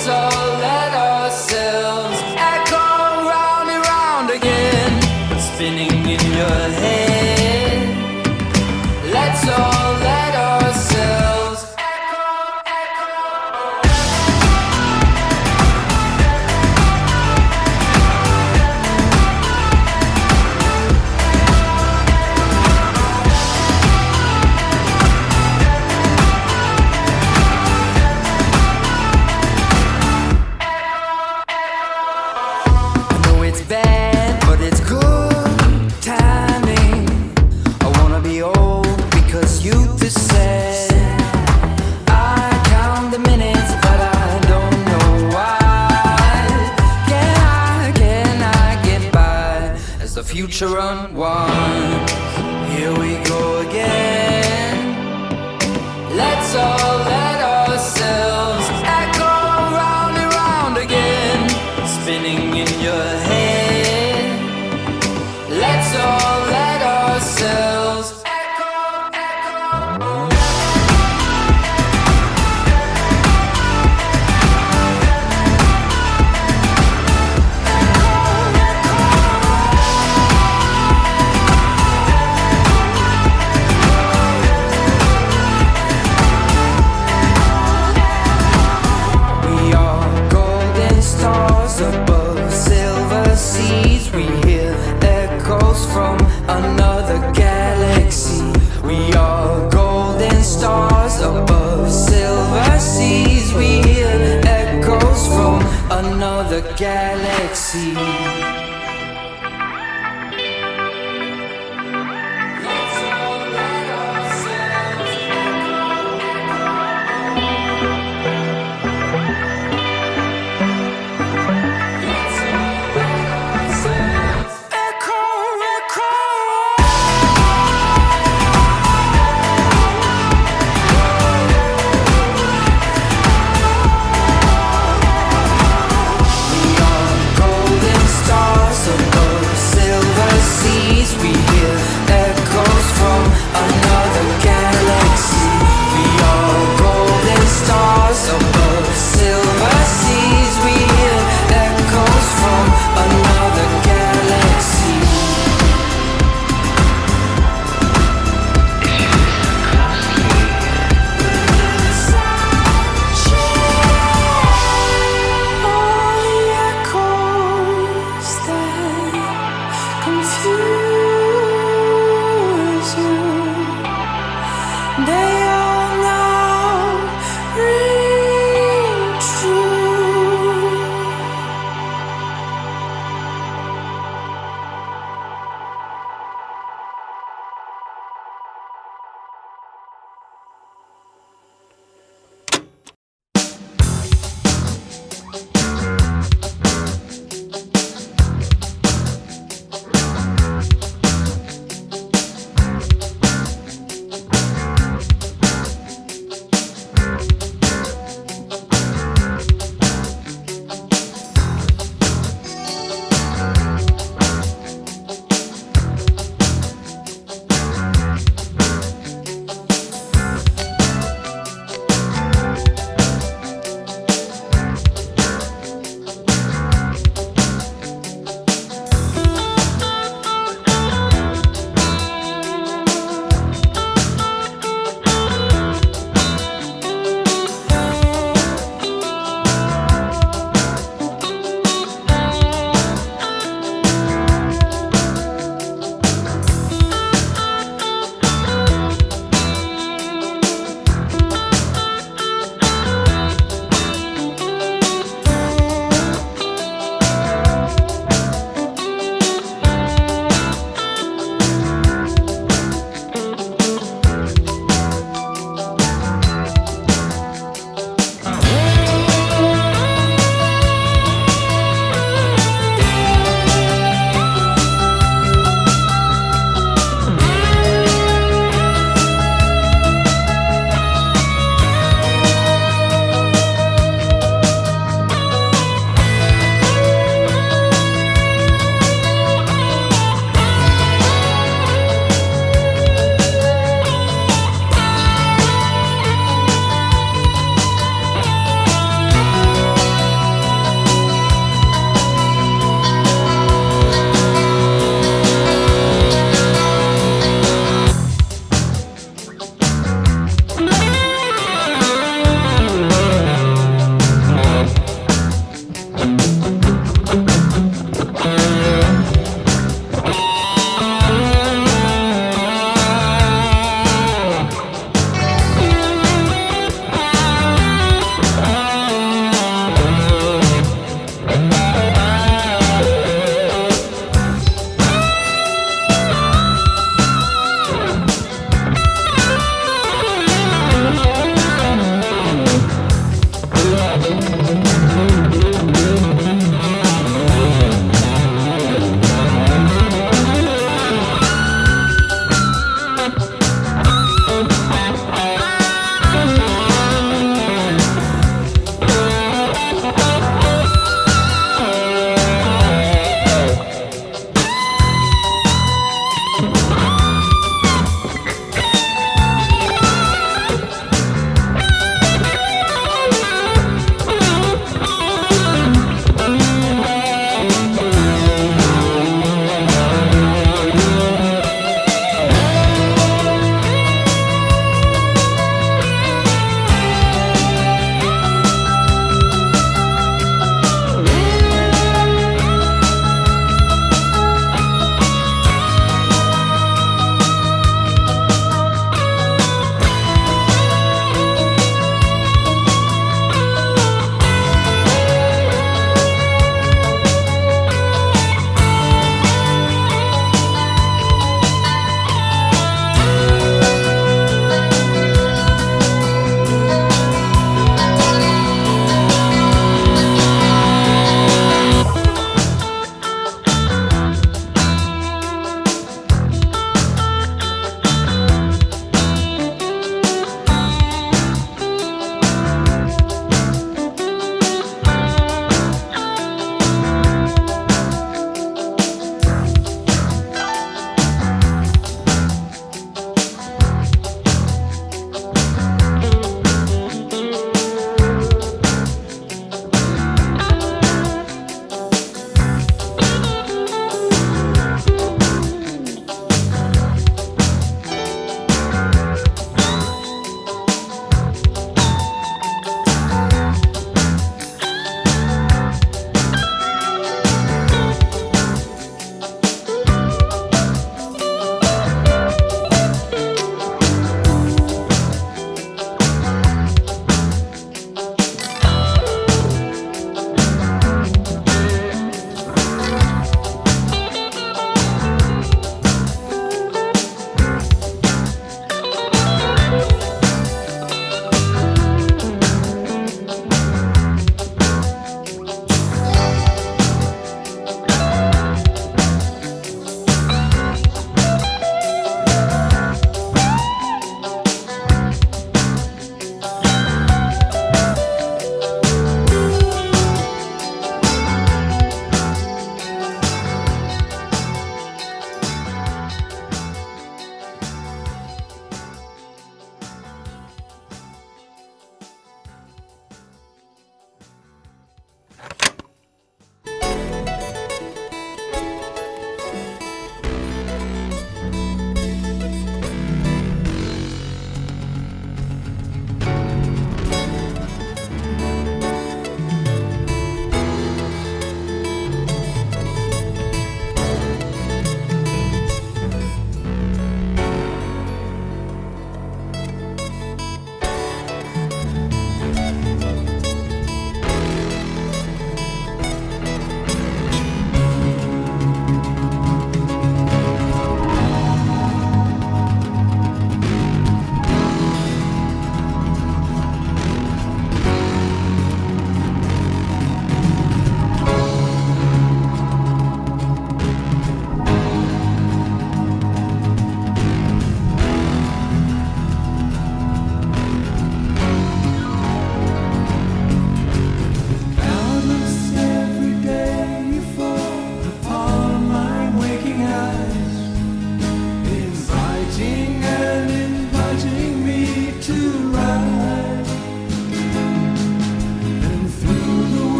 Let's all another galaxy.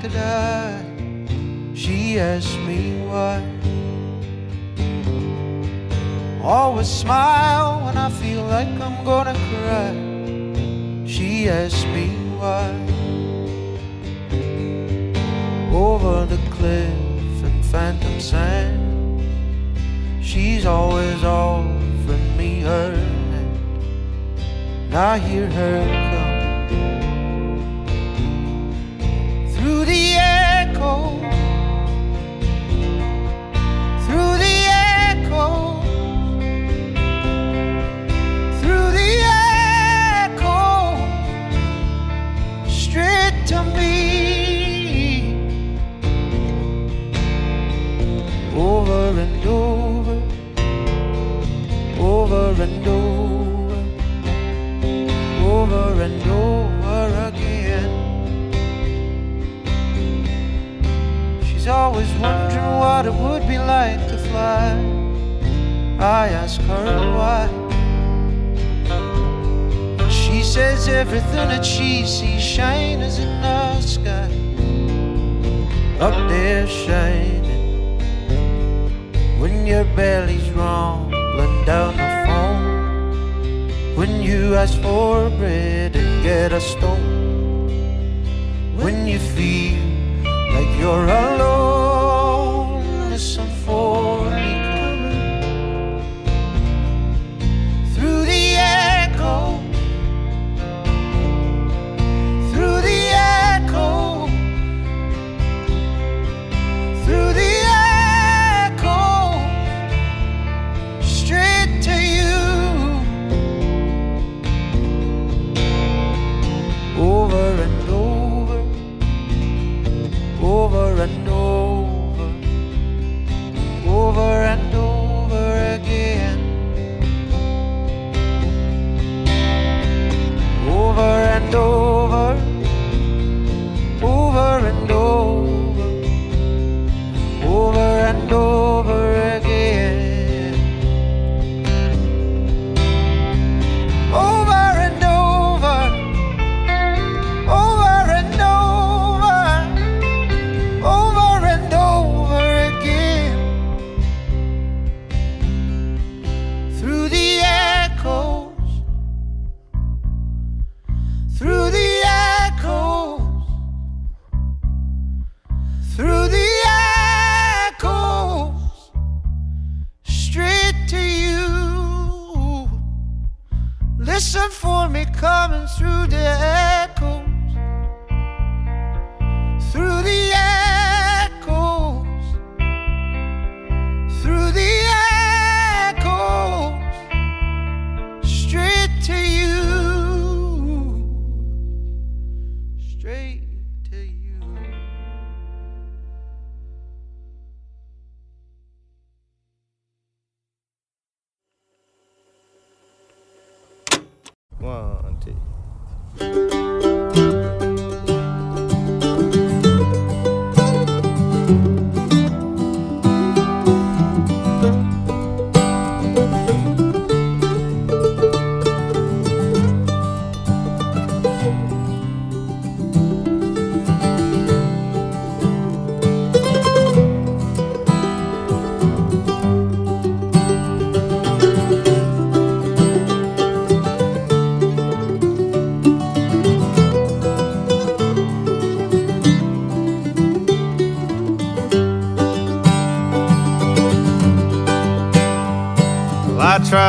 Be like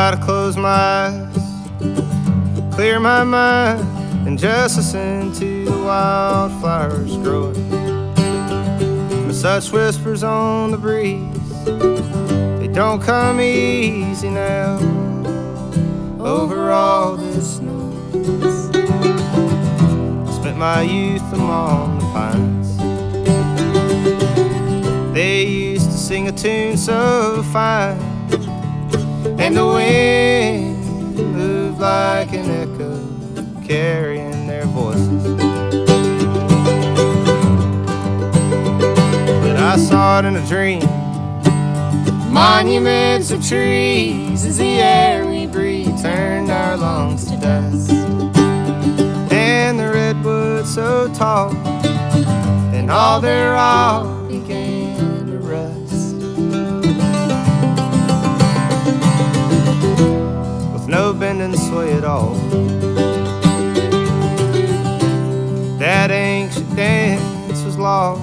try to close my eyes, clear my mind, and just listen to the wildflowers growing. Such whispers on the breeze, they don't come easy now. Over all this noise, spent my youth among the pines. They used to sing a tune so fine and the wind moved like an echo, carrying their voices. But I saw it in a dream. Monuments of trees as the air we breathe turned our lungs to dust. And the redwoods so tall, and all their all sway at all. That ancient dance was lost,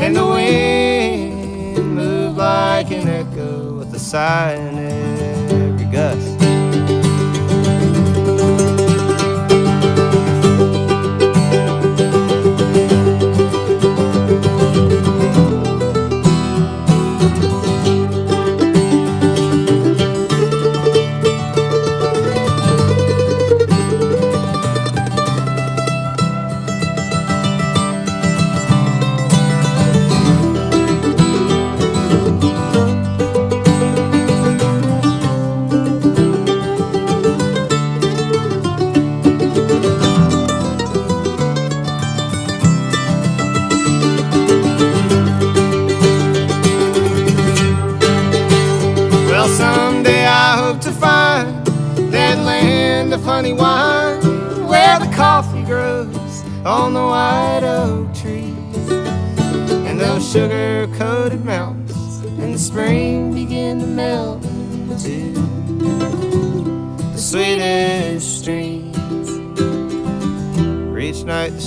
and the wind moved like an echo with a sigh in every gust.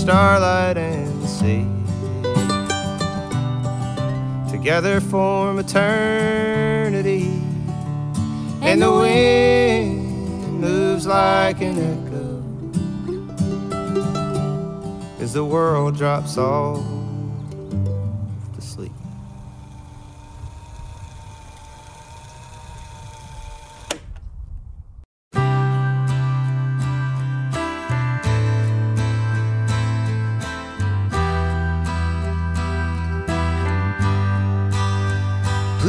Starlight, and the sea together form eternity. And the wind moves like an echo as the world drops off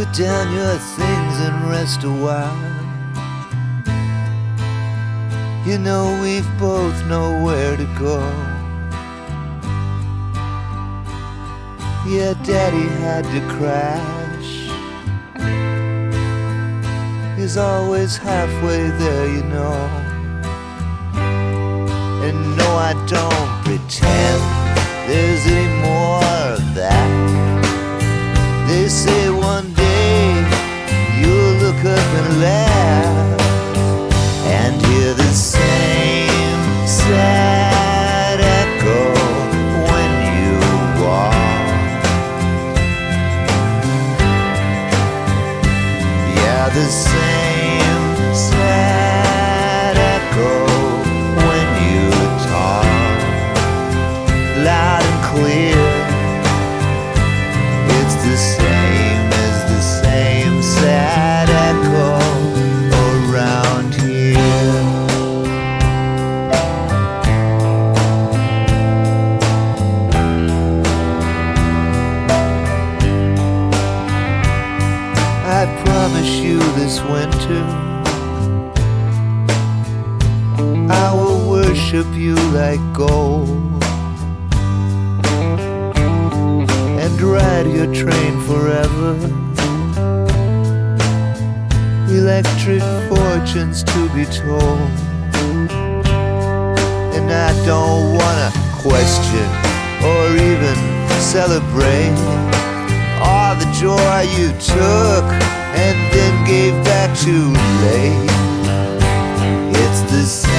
Put down your things and rest a while. You know we've both nowhere to go. Yeah, Daddy had to crash. He's always halfway there, you know. And no, I don't pretend there's any more of that. They say one and hear the same sad echo when you walk. Yeah, the worship go and ride your train forever. Electric fortunes to be told. And I don't wanna question or even celebrate all the joy you took and then gave back too late. It's the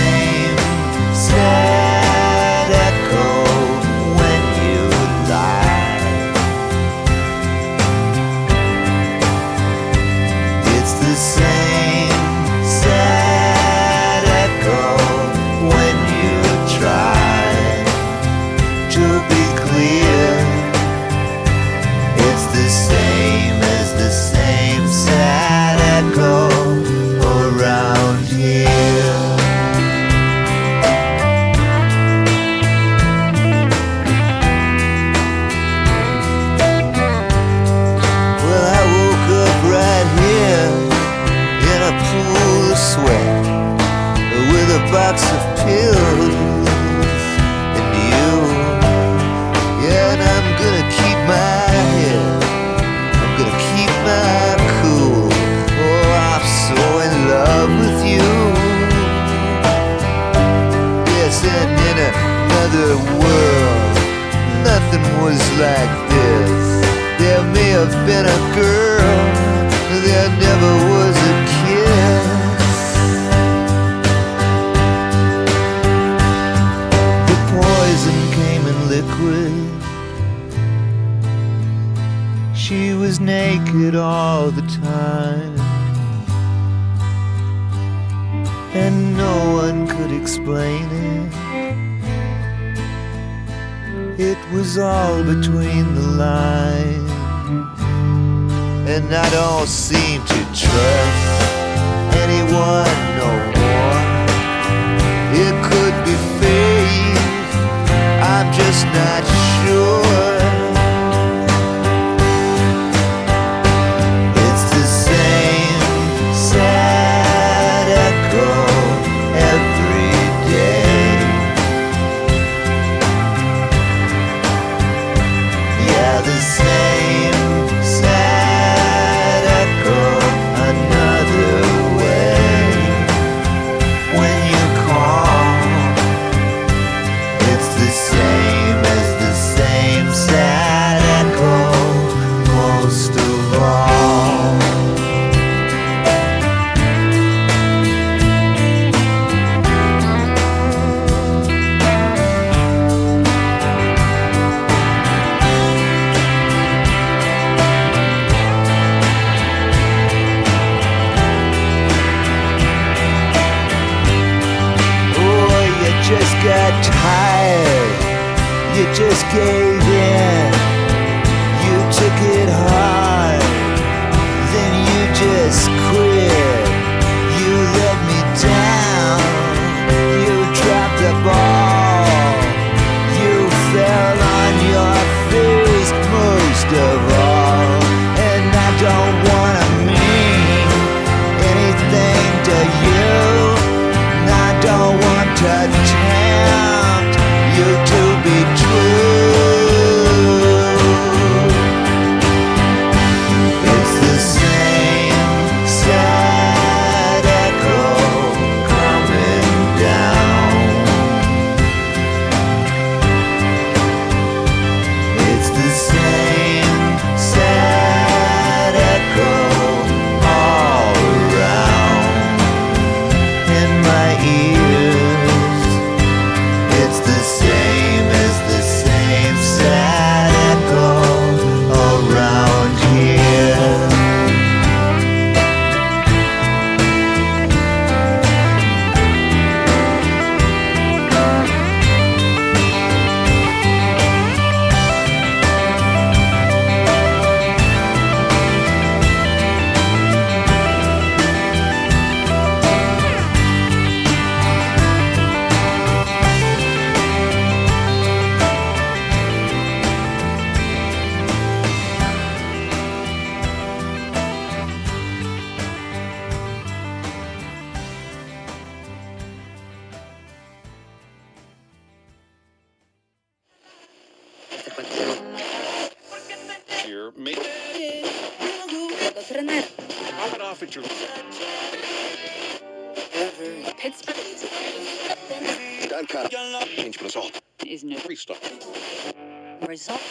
Is naked all the time. And no one could explain it. It was all between the lines. And I don't seem to trust anyone no more. It could be fate, I'm just not sure. for Drew. Pittsburgh. That kind of change, but all. Is no result. Result.